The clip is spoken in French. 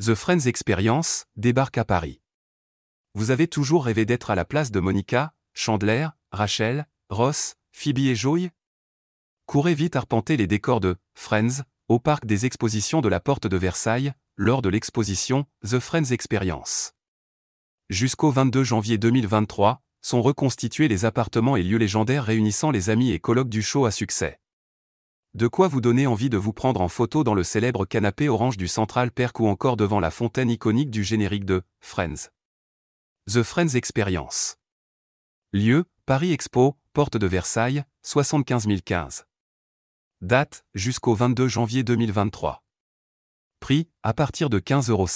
The Friends Experience débarque à Paris. Vous avez toujours rêvé d'être à la place de Monica, Chandler, Rachel, Ross, Phoebe et Joey? Courez vite arpenter les décors de Friends au parc des expositions de la Porte de Versailles lors de l'exposition The Friends Experience. Jusqu'au 22 janvier 2023, sont reconstitués les appartements et lieux légendaires réunissant les amis et colloques du show à succès. De quoi vous donner envie de vous prendre en photo dans le célèbre canapé orange du Central Perk ou encore devant la fontaine iconique du générique de Friends. The Friends Experience. Lieu, Paris Expo, Porte de Versailles, 75 015. Date, jusqu'au 22 janvier 2023. Prix, à partir de 15,05 euros.